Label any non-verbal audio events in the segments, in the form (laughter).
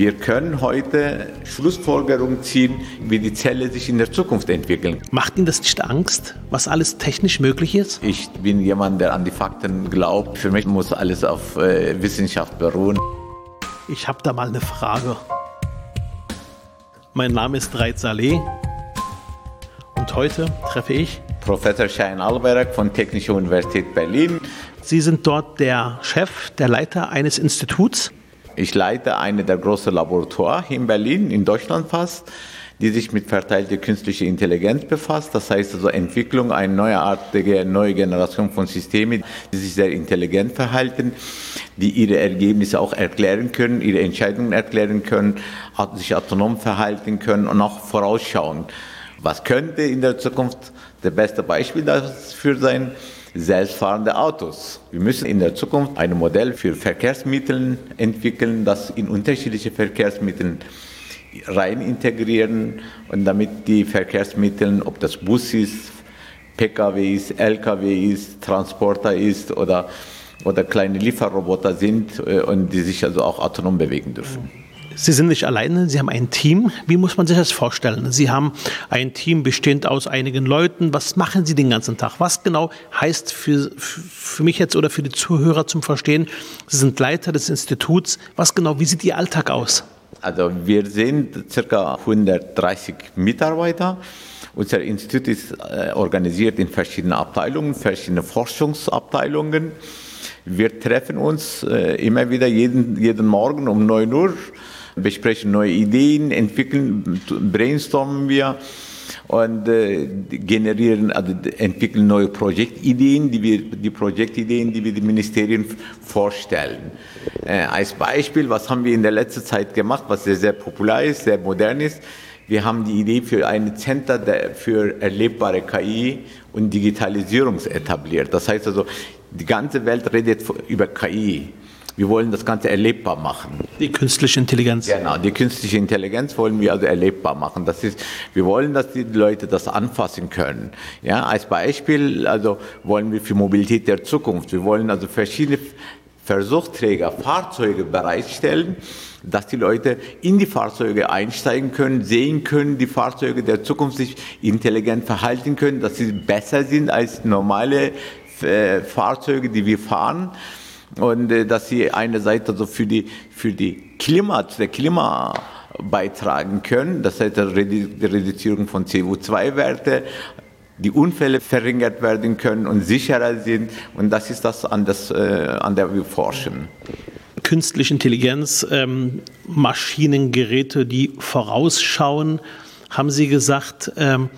Wir können heute Schlussfolgerungen ziehen, wie die Zelle sich in der Zukunft entwickeln. Macht Ihnen das nicht Angst, was alles technisch möglich ist? Ich bin jemand, der an die Fakten glaubt. Für mich muss alles auf äh, Wissenschaft beruhen. Ich habe da mal eine Frage. Mein Name ist Reit Saleh und heute treffe ich Professor Schein Alberg von Technischer Universität Berlin. Sie sind dort der Chef, der Leiter eines Instituts. Ich leite eine der großen Laboratoren in Berlin, in Deutschland fast, die sich mit verteilter künstlicher Intelligenz befasst. Das heißt also Entwicklung einer neuartigen, neue Generation von Systemen, die sich sehr intelligent verhalten, die ihre Ergebnisse auch erklären können, ihre Entscheidungen erklären können, sich autonom verhalten können und auch vorausschauen. Was könnte in der Zukunft das beste Beispiel dafür sein? Selbstfahrende Autos. Wir müssen in der Zukunft ein Modell für Verkehrsmittel entwickeln, das in unterschiedliche Verkehrsmittel rein integrieren und damit die Verkehrsmittel, ob das Bus ist, PKW ist, LKW ist, Transporter ist oder, oder kleine Lieferroboter sind äh, und die sich also auch autonom bewegen dürfen. Sie sind nicht alleine, Sie haben ein Team. Wie muss man sich das vorstellen? Sie haben ein Team bestehend aus einigen Leuten. Was machen Sie den ganzen Tag? Was genau heißt für, für mich jetzt oder für die Zuhörer zum Verstehen? Sie sind Leiter des Instituts. Was genau, wie sieht Ihr Alltag aus? Also wir sind ca. 130 Mitarbeiter. Unser Institut ist äh, organisiert in verschiedene Abteilungen, verschiedene Forschungsabteilungen. Wir treffen uns äh, immer wieder jeden, jeden Morgen um 9 Uhr besprechen neue Ideen, entwickeln, brainstormen wir und äh, generieren, also entwickeln neue Projektideen, die wir, die Projektideen, die wir den Ministerien vorstellen. Äh, als Beispiel, was haben wir in der letzten Zeit gemacht, was sehr, sehr populär ist, sehr modern ist. Wir haben die Idee für ein Center für erlebbare KI und Digitalisierung etabliert. Das heißt also, die ganze Welt redet über KI. Wir wollen das Ganze erlebbar machen. Die künstliche Intelligenz. Genau, die künstliche Intelligenz wollen wir also erlebbar machen. Das ist, wir wollen, dass die Leute das anfassen können. Ja, als Beispiel, also wollen wir für Mobilität der Zukunft, wir wollen also verschiedene Versuchsträger, Fahrzeuge bereitstellen, dass die Leute in die Fahrzeuge einsteigen können, sehen können, die Fahrzeuge der Zukunft sich intelligent verhalten können, dass sie besser sind als normale äh, Fahrzeuge, die wir fahren und äh, dass sie einerseits also für die, für die Klima, der Klima beitragen können, das heißt die Reduzierung von CO2-Werte, die Unfälle verringert werden können und sicherer sind und das ist das, an, das, äh, an der wir forschen. Künstliche Intelligenz, ähm, Maschinengeräte, die vorausschauen, haben Sie gesagt, ähm,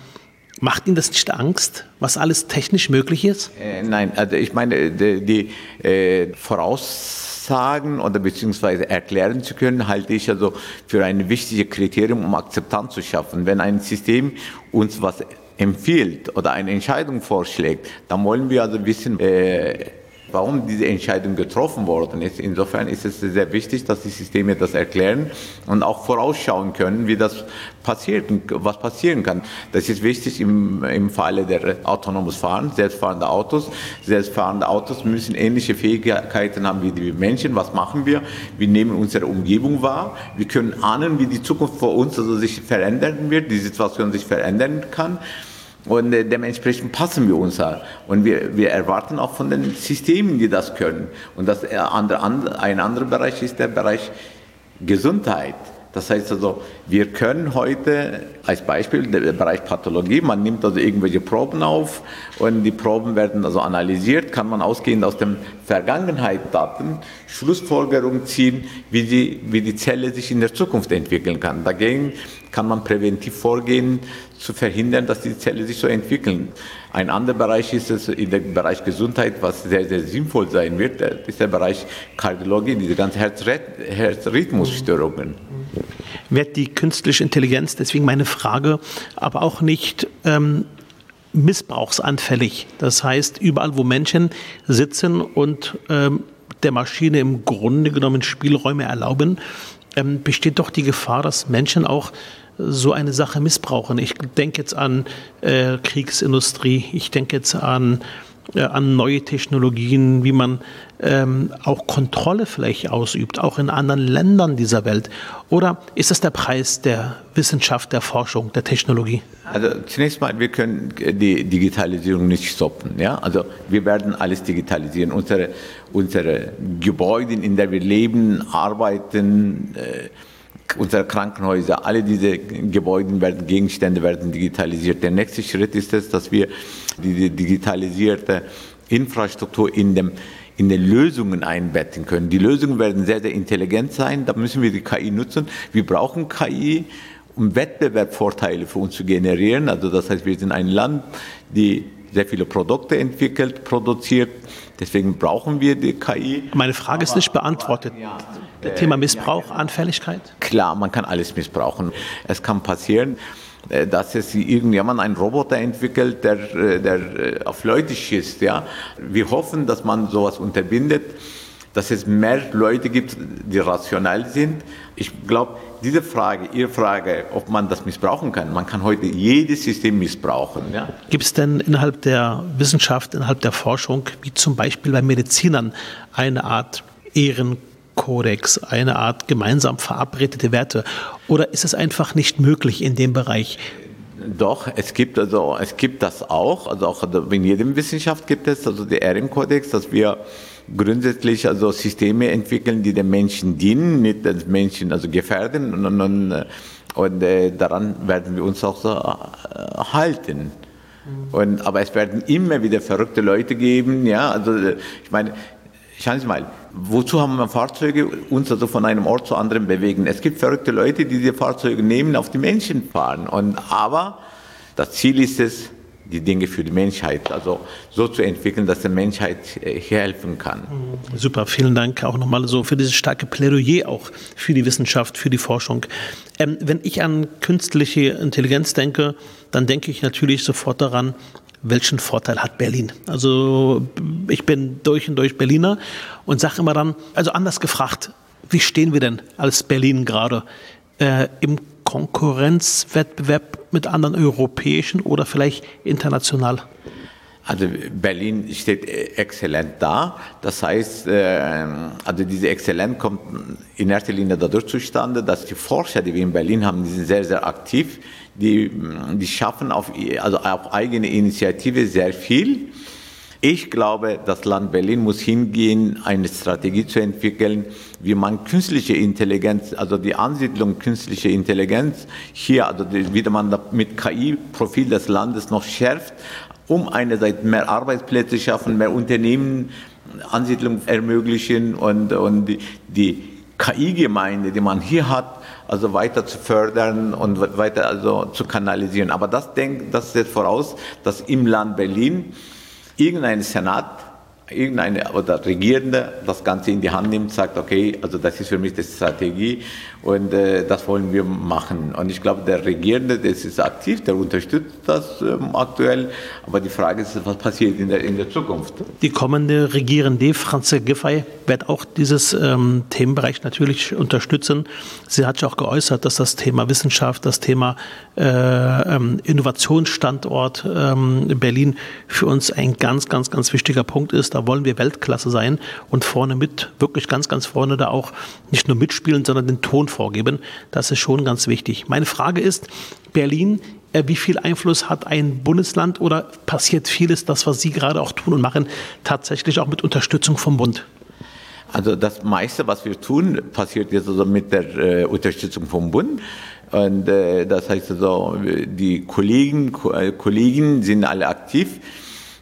Macht Ihnen das nicht Angst, was alles technisch möglich ist? Äh, nein, also ich meine, die, die äh, Voraussagen oder beziehungsweise erklären zu können, halte ich also für ein wichtiges Kriterium, um Akzeptanz zu schaffen. Wenn ein System uns was empfiehlt oder eine Entscheidung vorschlägt, dann wollen wir also wissen, äh, warum diese Entscheidung getroffen worden ist. Insofern ist es sehr wichtig, dass die Systeme das erklären und auch vorausschauen können, wie das passiert und was passieren kann. Das ist wichtig im, im Falle der autonomes Fahren, selbstfahrende Autos. Selbstfahrende Autos müssen ähnliche Fähigkeiten haben wie die Menschen. Was machen wir? Wir nehmen unsere Umgebung wahr. Wir können ahnen, wie die Zukunft vor uns also sich verändern wird, die Situation sich verändern kann. Und äh, dementsprechend passen wir uns an. Und wir, wir erwarten auch von den Systemen, die das können. Und das äh, andere, ein anderer Bereich ist der Bereich Gesundheit. Das heißt also, wir können heute als Beispiel der Bereich Pathologie, man nimmt also irgendwelche Proben auf und die Proben werden also analysiert, kann man ausgehend aus den Vergangenheitsdaten Schlussfolgerungen ziehen, wie die, wie die Zelle sich in der Zukunft entwickeln kann. Dagegen kann man präventiv vorgehen, zu verhindern, dass die Zelle sich so entwickeln. Ein anderer Bereich ist es in dem Bereich Gesundheit, was sehr, sehr sinnvoll sein wird, ist der Bereich Kardiologie, diese ganzen Herzrhythmusstörungen. Wird die künstliche Intelligenz, deswegen meine Frage, aber auch nicht ähm, missbrauchsanfällig? Das heißt, überall, wo Menschen sitzen und ähm, der Maschine im Grunde genommen Spielräume erlauben, ähm, besteht doch die Gefahr, dass Menschen auch so eine Sache missbrauchen. Ich denke jetzt an äh, Kriegsindustrie, ich denke jetzt an an neue Technologien, wie man ähm, auch Kontrolle vielleicht ausübt, auch in anderen Ländern dieser Welt? Oder ist das der Preis der Wissenschaft, der Forschung, der Technologie? Also zunächst mal, wir können die Digitalisierung nicht stoppen. Ja? Also wir werden alles digitalisieren. Unsere, unsere Gebäude, in denen wir leben, arbeiten, äh, unsere Krankenhäuser, alle diese Gebäude werden, Gegenstände werden digitalisiert. Der nächste Schritt ist es, dass wir die digitalisierte Infrastruktur in dem in den Lösungen einbetten können. Die Lösungen werden sehr, sehr intelligent sein. Da müssen wir die KI nutzen. Wir brauchen KI, um Wettbewerbsvorteile für uns zu generieren. Also das heißt, wir sind ein Land, die sehr viele Produkte entwickelt, produziert. Deswegen brauchen wir die KI. Meine Frage aber, ist nicht beantwortet. Ja, äh, Thema Missbrauch, ja, Anfälligkeit? Klar, man kann alles missbrauchen. Es kann passieren. Äh, dass es irgendjemand einen Roboter entwickelt, der, äh, der äh, auf Leute schießt. Ja? Wir hoffen, dass man sowas unterbindet, dass es mehr Leute gibt, die rational sind. Ich glaube, diese Frage, Ihre Frage, ob man das missbrauchen kann, man kann heute jedes System missbrauchen. Ja? Gibt es denn innerhalb der Wissenschaft, innerhalb der Forschung, wie zum Beispiel bei Medizinern, eine Art Ehren Kodex, eine Art gemeinsam verabredete Werte? Oder ist es einfach nicht möglich in dem Bereich? Doch, es gibt also es gibt das auch, also auch in jedem Wissenschaft gibt es also der Ehrenkodex, dass wir grundsätzlich also Systeme entwickeln, die den Menschen dienen, nicht den Menschen also gefährden und, und, und äh, daran werden wir uns auch so äh, halten. Und, aber es werden immer wieder verrückte Leute geben, ja, also ich meine, Schauen Sie mal, wozu haben wir Fahrzeuge uns also von einem Ort zu anderen bewegen? Es gibt verrückte Leute, die diese Fahrzeuge nehmen, auf die Menschen fahren. Und, aber das Ziel ist es, die Dinge für die Menschheit, also so zu entwickeln, dass der Menschheit äh, helfen kann. Mhm. Super, vielen Dank auch nochmal so für dieses starke Plädoyer auch für die Wissenschaft, für die Forschung. Ähm, wenn ich an künstliche Intelligenz denke, dann denke ich natürlich sofort daran, welchen Vorteil hat Berlin? Also ich bin durch und durch Berliner und sage immer dann, also anders gefragt, wie stehen wir denn als Berlin gerade äh, im Konkurrenzwettbewerb mit anderen europäischen oder vielleicht international? Also Berlin steht exzellent da. Das heißt, äh, also diese Exzellenz kommt in erster Linie dadurch zustande, dass die Forscher, die wir in Berlin haben, die sind sehr, sehr aktiv. Die, die schaffen auf, also auf eigene Initiative sehr viel. Ich glaube, das Land Berlin muss hingehen, eine Strategie zu entwickeln, wie man künstliche Intelligenz, also die Ansiedlung künstlicher Intelligenz hier, also wie man mit KI-Profil des Landes noch schärft, um einerseits mehr Arbeitsplätze schaffen, mehr Unternehmen Ansiedlung ermöglichen und, und die, die KI-Gemeinde, die man hier hat, also weiter zu fördern und weiter also zu kanalisieren. Aber das, denkt, das setzt voraus, dass im Land Berlin irgendein Senat irgendeine oder Regierende das Ganze in die Hand nimmt, sagt, okay, also das ist für mich die Strategie und äh, das wollen wir machen. Und ich glaube, der Regierende, das ist aktiv, der unterstützt das ähm, aktuell, aber die Frage ist, was passiert in der, in der Zukunft? Die kommende Regierende, Franze Giffey, wird auch dieses ähm, Themenbereich natürlich unterstützen. Sie hat ja auch geäußert, dass das Thema Wissenschaft, das Thema äh, ähm, Innovationsstandort ähm, Berlin für uns ein ganz, ganz, ganz wichtiger Punkt ist. Da wollen wir Weltklasse sein und vorne mit, wirklich ganz, ganz vorne da auch nicht nur mitspielen, sondern den Ton vorgeben. Das ist schon ganz wichtig. Meine Frage ist, Berlin, äh, wie viel Einfluss hat ein Bundesland oder passiert vieles, das, was Sie gerade auch tun und machen, tatsächlich auch mit Unterstützung vom Bund? Also das meiste, was wir tun, passiert jetzt also mit der äh, Unterstützung vom Bund. Und äh, das heißt also, die Kollegen, äh, Kollegen sind alle aktiv.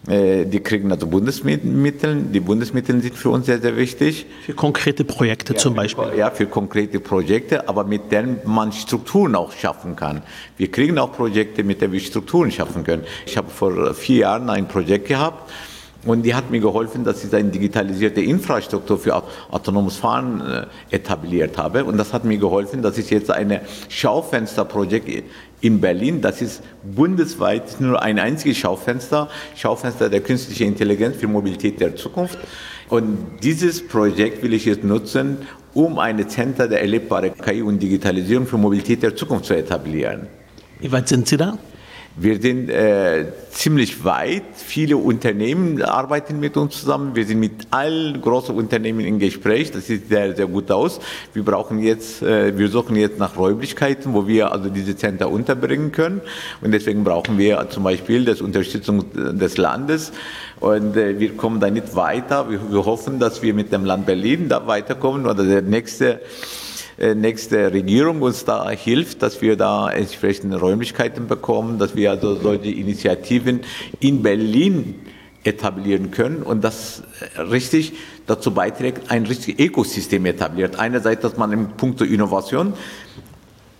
Äh, die kriegen also Bundesmittel. Die Bundesmittel sind für uns sehr, sehr wichtig. Für konkrete Projekte ja, zum Beispiel? Für, ja, für konkrete Projekte, aber mit denen man Strukturen auch schaffen kann. Wir kriegen auch Projekte, mit denen wir Strukturen schaffen können. Ich habe vor vier Jahren ein Projekt gehabt, und die hat mir geholfen, dass ich eine digitalisierte Infrastruktur für autonomes Fahren äh, etabliert habe. Und das hat mir geholfen, dass ich jetzt ein Schaufensterprojekt in Berlin, das ist bundesweit nur ein einziges Schaufenster, Schaufenster der künstlichen Intelligenz für Mobilität der Zukunft. Und dieses Projekt will ich jetzt nutzen, um eine Center der erlebbaren KI und Digitalisierung für Mobilität der Zukunft zu etablieren. Wie weit sind Sie da? Wir sind äh, ziemlich weit. Viele Unternehmen arbeiten mit uns zusammen. Wir sind mit allen großen Unternehmen im Gespräch. Das sieht sehr, sehr gut aus. Wir brauchen jetzt, äh, wir suchen jetzt nach Räumlichkeiten, wo wir also diese Center unterbringen können. Und deswegen brauchen wir zum Beispiel das Unterstützung des Landes. Und äh, wir kommen da nicht weiter. Wir, wir hoffen, dass wir mit dem Land Berlin da weiterkommen oder der nächste nächste Regierung uns da hilft, dass wir da entsprechende Räumlichkeiten bekommen, dass wir also solche Initiativen in Berlin etablieren können und das richtig dazu beiträgt, ein richtiges Ökosystem etabliert. Einerseits, dass man im Punkt Innovation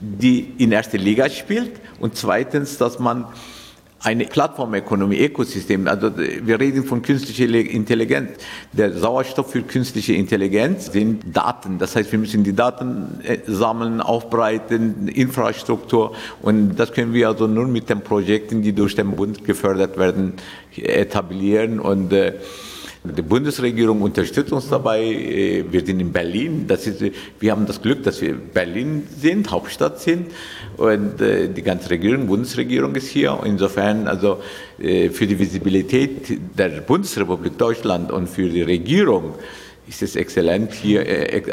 die in erster Liga spielt und zweitens, dass man eine Plattformökonomie, Ökosystem. Also wir reden von künstlicher Intelligenz. Der Sauerstoff für künstliche Intelligenz sind Daten. Das heißt, wir müssen die Daten äh, sammeln, aufbreiten, Infrastruktur. Und das können wir also nur mit den Projekten, die durch den Bund gefördert werden, etablieren. Und äh, die Bundesregierung unterstützt uns dabei. Äh, wir sind in Berlin. Das ist, wir haben das Glück, dass wir Berlin sind, Hauptstadt sind. Und äh, die ganze Regierung, Bundesregierung ist hier. Insofern, also äh, für die Visibilität der Bundesrepublik Deutschland und für die Regierung ist es exzellent, hier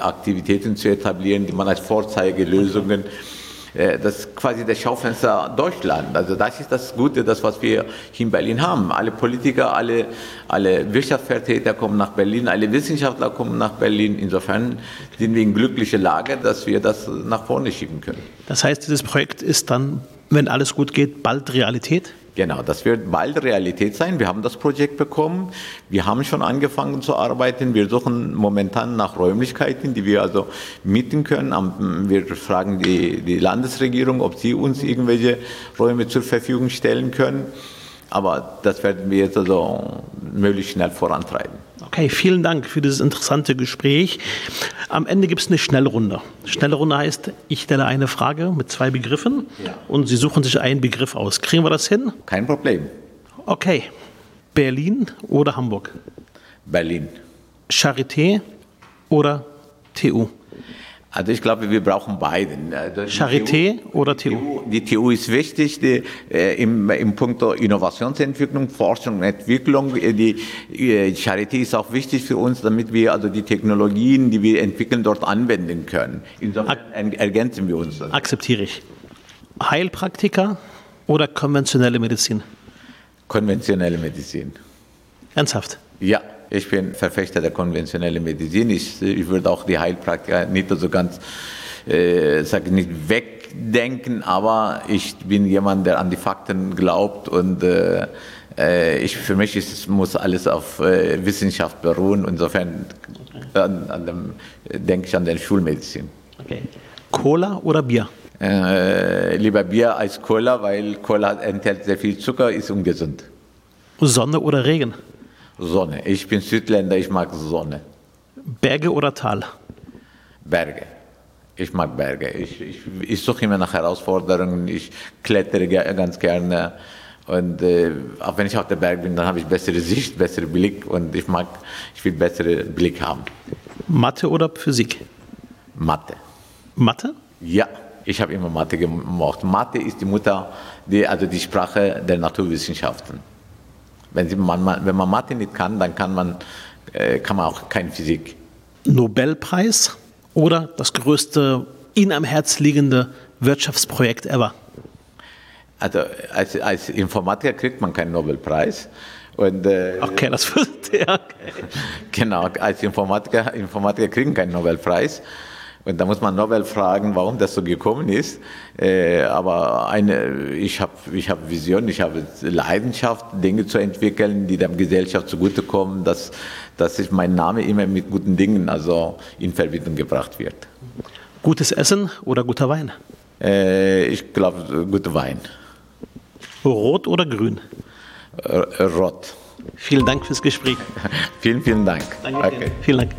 Aktivitäten zu etablieren, die man als Vorzeigelösungen das ist quasi das Schaufenster Deutschland. Also das ist das Gute, das was wir hier in Berlin haben. Alle Politiker, alle, alle Wirtschaftsvertreter kommen nach Berlin, alle Wissenschaftler kommen nach Berlin. Insofern sind wir in glücklicher Lage, dass wir das nach vorne schieben können. Das heißt, dieses Projekt ist dann, wenn alles gut geht, bald Realität? Genau, das wird bald Realität sein. Wir haben das Projekt bekommen. Wir haben schon angefangen zu arbeiten. Wir suchen momentan nach Räumlichkeiten, die wir also mieten können. Wir fragen die, die Landesregierung, ob sie uns irgendwelche Räume zur Verfügung stellen können. Aber das werden wir jetzt also möglichst schnell vorantreiben. Okay, vielen Dank für dieses interessante Gespräch. Am Ende gibt es eine Schnellrunde. Schnellrunde heißt, ich stelle eine Frage mit zwei Begriffen ja. und Sie suchen sich einen Begriff aus. Kriegen wir das hin? Kein Problem. Okay. Berlin oder Hamburg? Berlin. Charité oder TU? Also ich glaube, wir brauchen beiden. Also Charité TU, oder TU? Die TU ist wichtig die, äh, im, im Punkt Innovationsentwicklung, Forschung und Entwicklung. Äh, die äh, Charité ist auch wichtig für uns, damit wir also die Technologien, die wir entwickeln, dort anwenden können. Insofern ergänzen wir uns. Das. Akzeptiere ich. Heilpraktiker oder konventionelle Medizin? Konventionelle Medizin. Ernsthaft? Ja. Ich bin Verfechter der konventionellen Medizin. Ich, ich würde auch die Heilpraktiker nicht so ganz, äh, sage nicht wegdenken, aber ich bin jemand, der an die Fakten glaubt und äh, äh ich, für mich ist, muss alles auf äh, Wissenschaft beruhen. Insofern an, an dem, denke ich an den Schulmedizin. Okay. Cola oder Bier? Äh, lieber Bier als Cola, weil Cola enthält sehr viel Zucker, ist ungesund. Sonne oder Regen? Sonne. Ich bin Südländer, ich mag Sonne. Berge oder Tal? Berge. Ich mag Berge. Ich, ich, ich suche immer nach Herausforderungen. Ich klettere ganz gerne. Und äh, auch wenn ich auf der Berg bin, dann habe ich bessere Sicht, besseren Blick und ich mag, ich will besseren Blick haben. Mathe oder Physik? Mathe. Mathe? Ja, ich habe immer Mathe gemocht. Mathe ist die Mutter, die, also die Sprache der Naturwissenschaften. Wenn, Sie, man, wenn man Mathe nicht kann, dann kann man, äh, kann man auch keine Physik. Nobelpreis oder das größte Ihnen am Herz liegende Wirtschaftsprojekt ever? Also als, als Informatiker kriegt man keinen Nobelpreis. Und, äh, okay, das (laughs) wusste ja. Okay. Genau, als Informatiker, Informatiker kriegen keinen Nobelpreis. Und da muss man Nobel fragen, warum das so gekommen ist. Äh, aber eine, ich habe ich hab Vision, ich habe Leidenschaft, Dinge zu entwickeln, die der Gesellschaft zugutekommen, dass, dass ich mein Name immer mit guten Dingen also in Verbindung gebracht wird. Gutes Essen oder guter Wein? Äh, ich glaube, guter Wein. Rot oder grün? Rot. Vielen Dank fürs Gespräch. (laughs) vielen, vielen Dank. Danke. Okay. Vielen Dank.